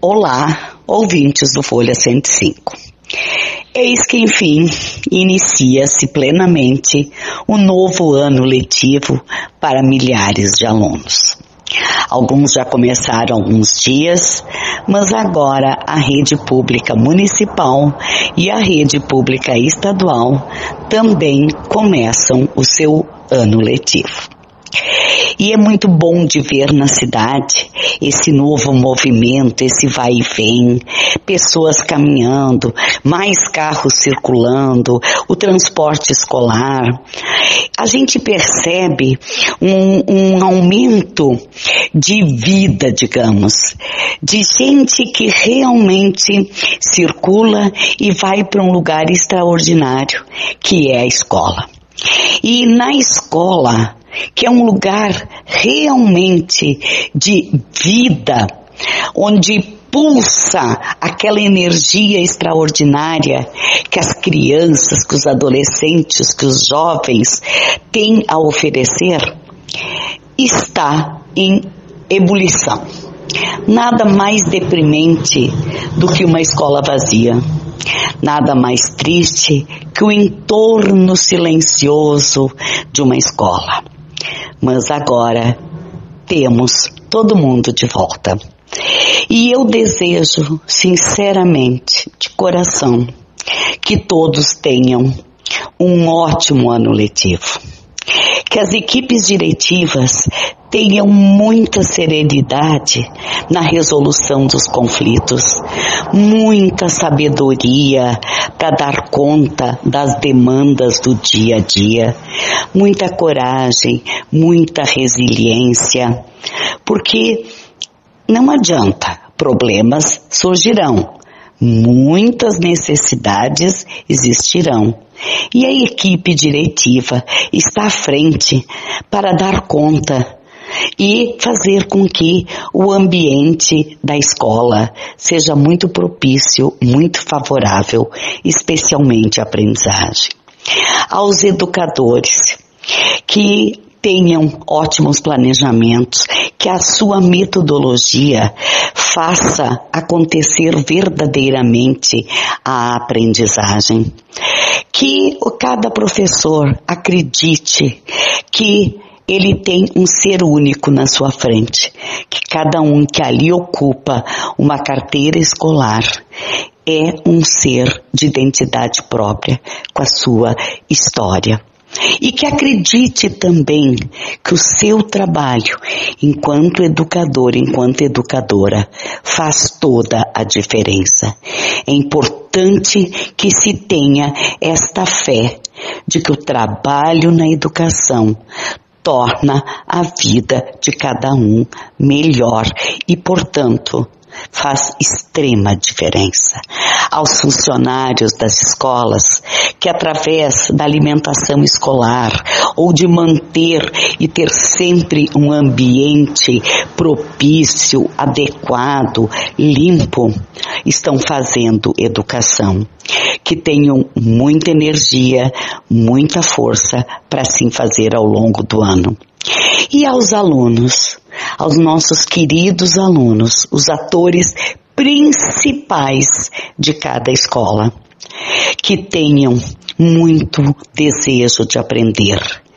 Olá, ouvintes do Folha 105. Eis que, enfim, inicia-se plenamente o novo ano letivo para milhares de alunos. Alguns já começaram alguns dias, mas agora a rede pública municipal e a rede pública estadual também começam o seu ano letivo. E é muito bom de ver na cidade esse novo movimento, esse vai e vem, pessoas caminhando, mais carros circulando, o transporte escolar. A gente percebe um, um aumento de vida, digamos, de gente que realmente circula e vai para um lugar extraordinário, que é a escola. E na escola, que é um lugar realmente de vida, onde pulsa aquela energia extraordinária que as crianças, que os adolescentes, que os jovens têm a oferecer, está em ebulição. Nada mais deprimente do que uma escola vazia. Nada mais triste que o entorno silencioso de uma escola mas agora temos todo mundo de volta. E eu desejo, sinceramente, de coração, que todos tenham um ótimo ano letivo. Que as equipes diretivas tenham muita serenidade na resolução dos conflitos, muita sabedoria para dar conta das demandas do dia a dia, muita coragem, muita resiliência, porque não adianta, problemas surgirão, muitas necessidades existirão. E a equipe diretiva está à frente para dar conta e fazer com que o ambiente da escola seja muito propício, muito favorável, especialmente à aprendizagem. Aos educadores que tenham ótimos planejamentos, que a sua metodologia faça acontecer verdadeiramente a aprendizagem. Que cada professor acredite que ele tem um ser único na sua frente, que cada um que ali ocupa uma carteira escolar é um ser de identidade própria com a sua história. E que acredite também que o seu trabalho, enquanto educador, enquanto educadora, faz toda a diferença. É importante que se tenha esta fé de que o trabalho na educação torna a vida de cada um melhor e, portanto, faz extrema diferença. Aos funcionários das escolas que através da alimentação escolar ou de manter e ter sempre um ambiente propício, adequado, limpo, estão fazendo educação. Que tenham muita energia, muita força para assim fazer ao longo do ano. E aos alunos, aos nossos queridos alunos, os atores principais de cada escola, que tenham muito desejo de aprender.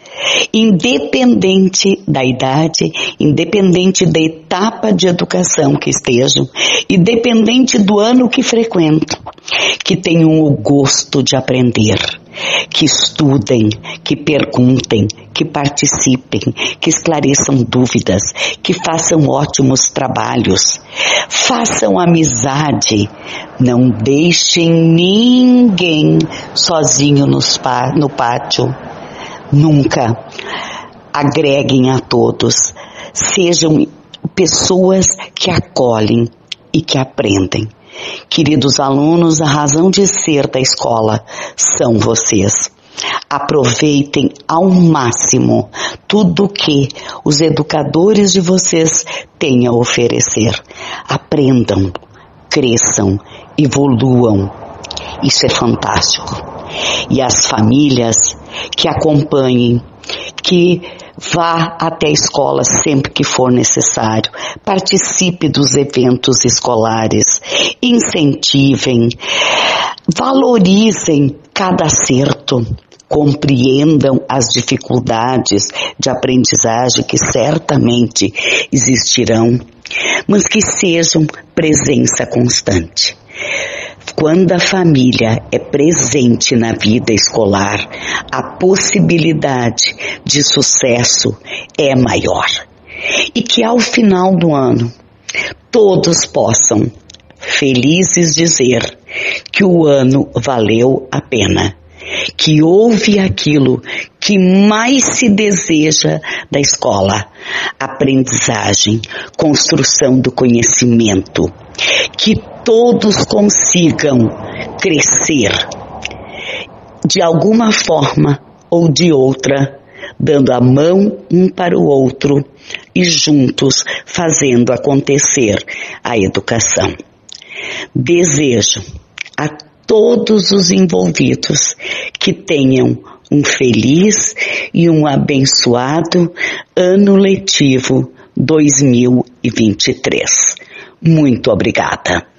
Independente da idade, independente da etapa de educação que estejam, independente do ano que frequentam, que tenham o gosto de aprender que estudem, que perguntem, que participem, que esclareçam dúvidas, que façam ótimos trabalhos, façam amizade, não deixem ninguém sozinho no pátio. Nunca. Agreguem a todos. Sejam pessoas que acolhem e que aprendem. Queridos alunos, a razão de ser da escola são vocês. Aproveitem ao máximo tudo que os educadores de vocês têm a oferecer. Aprendam, cresçam, evoluam. Isso é fantástico. E as famílias que acompanhem, que Vá até a escola sempre que for necessário. Participe dos eventos escolares. Incentivem. Valorizem cada acerto. Compreendam as dificuldades de aprendizagem que certamente existirão, mas que sejam presença constante. Quando a família é presente na vida escolar, a possibilidade de sucesso é maior. E que ao final do ano, todos possam, felizes, dizer que o ano valeu a pena, que houve aquilo que mais se deseja da escola: aprendizagem, construção do conhecimento, que todos consigam crescer de alguma forma ou de outra, dando a mão um para o outro e juntos fazendo acontecer a educação. Desejo a todos os envolvidos que tenham um feliz e um abençoado ano letivo 2023. Muito obrigada.